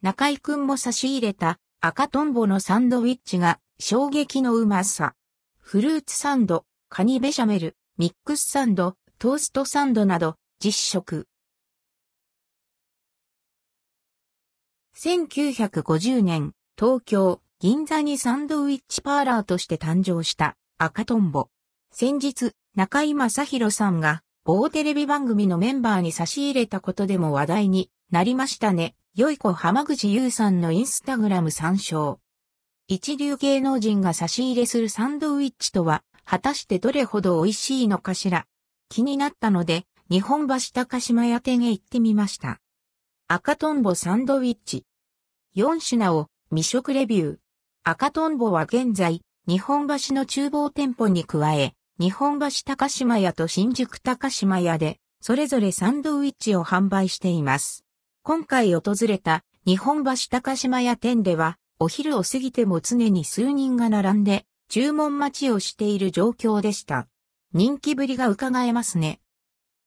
中井くんも差し入れた赤トンボのサンドウィッチが衝撃のうまさ。フルーツサンド、カニベシャメル、ミックスサンド、トーストサンドなど実食。1950年、東京、銀座にサンドウィッチパーラーとして誕生した赤トンボ。先日、中井正宏さんが某テレビ番組のメンバーに差し入れたことでも話題になりましたね。よい子浜口優さんのインスタグラム参照。一流芸能人が差し入れするサンドウィッチとは、果たしてどれほど美味しいのかしら。気になったので、日本橋高島屋店へ行ってみました。赤トンボサンドウィッチ。4品を未食レビュー。赤トンボは現在、日本橋の厨房店舗に加え、日本橋高島屋と新宿高島屋で、それぞれサンドウィッチを販売しています。今回訪れた日本橋高島屋店では、お昼を過ぎても常に数人が並んで、注文待ちをしている状況でした。人気ぶりが伺えますね。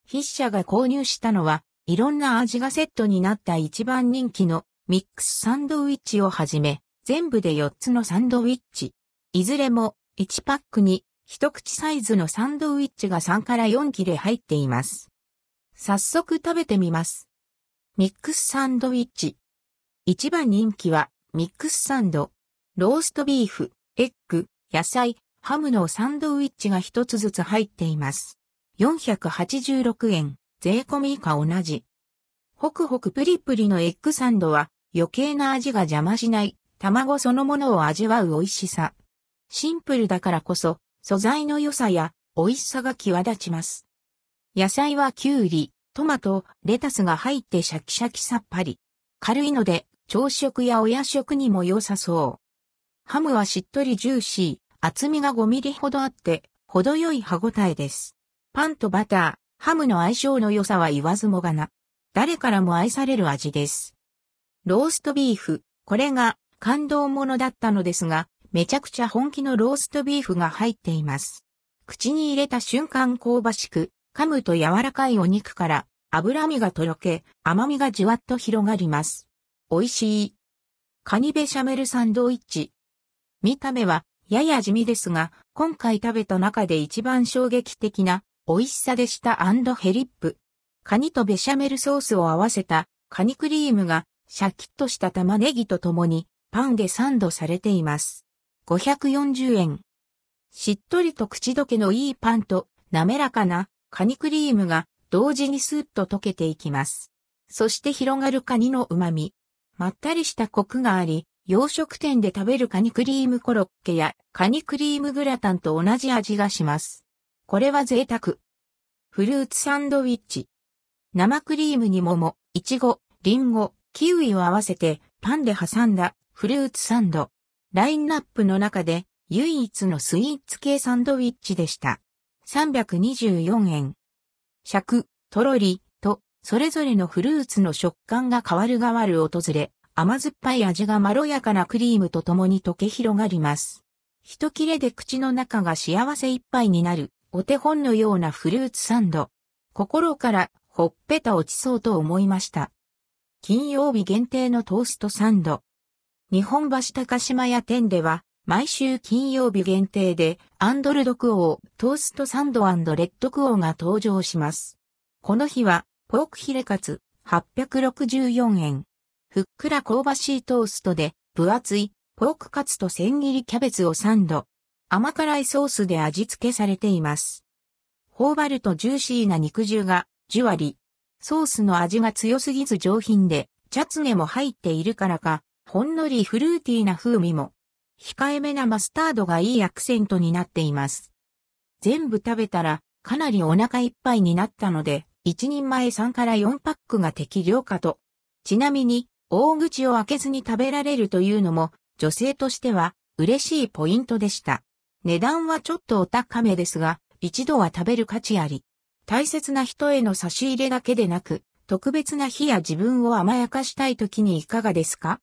筆者が購入したのは、いろんな味がセットになった一番人気のミックスサンドウィッチをはじめ、全部で4つのサンドウィッチ。いずれも1パックに一口サイズのサンドウィッチが3から4切れ入っています。早速食べてみます。ミックスサンドウィッチ。一番人気はミックスサンド。ローストビーフ、エッグ、野菜、ハムのサンドウィッチが一つずつ入っています。486円、税込みか同じ。ホクホクプリプリのエッグサンドは余計な味が邪魔しない卵そのものを味わう美味しさ。シンプルだからこそ、素材の良さや美味しさが際立ちます。野菜はキュウリ、トマト、レタスが入ってシャキシャキさっぱり。軽いので、朝食やお夜食にも良さそう。ハムはしっとりジューシー、厚みが5ミリほどあって、程よい歯ごたえです。パンとバター、ハムの相性の良さは言わずもがな。誰からも愛される味です。ローストビーフ、これが感動ものだったのですが、めちゃくちゃ本気のローストビーフが入っています。口に入れた瞬間香ばしく、噛むと柔らかいお肉から脂身がとろけ、甘みがじわっと広がります。美味しい。カニベシャメルサンドイッチ。見た目はやや地味ですが、今回食べた中で一番衝撃的な美味しさでしたヘリップ。カニとベシャメルソースを合わせたカニクリームがシャキッとした玉ねぎとともにパンでサンドされています。540円。しっとりと口どけのいいパンと滑らかなカニクリームが同時にスーッと溶けていきます。そして広がるカニの旨味。まったりしたコクがあり、洋食店で食べるカニクリームコロッケやカニクリームグラタンと同じ味がします。これは贅沢。フルーツサンドウィッチ。生クリームに桃、いちご、リンゴ、キウイを合わせてパンで挟んだフルーツサンド。ラインナップの中で唯一のスイーツ系サンドウィッチでした。324円。尺、とろりと、それぞれのフルーツの食感が変わる変わる訪れ、甘酸っぱい味がまろやかなクリームとともに溶け広がります。一切れで口の中が幸せいっぱいになる、お手本のようなフルーツサンド。心からほっぺた落ちそうと思いました。金曜日限定のトーストサンド。日本橋高島屋店では、毎週金曜日限定で、アンドルドクオー、トーストサンドレッドクオーが登場します。この日は、ポークヒレカツ、864円。ふっくら香ばしいトーストで、分厚い、ポークカツと千切りキャベツをサンド。甘辛いソースで味付けされています。頬張るとジューシーな肉汁が、じゅわり。ソースの味が強すぎず上品で、チャツネも入っているからか、ほんのりフルーティーな風味も、控えめなマスタードがいいアクセントになっています。全部食べたらかなりお腹いっぱいになったので、一人前3から4パックが適量かと。ちなみに、大口を開けずに食べられるというのも、女性としては嬉しいポイントでした。値段はちょっとお高めですが、一度は食べる価値あり。大切な人への差し入れだけでなく、特別な日や自分を甘やかしたい時にいかがですか？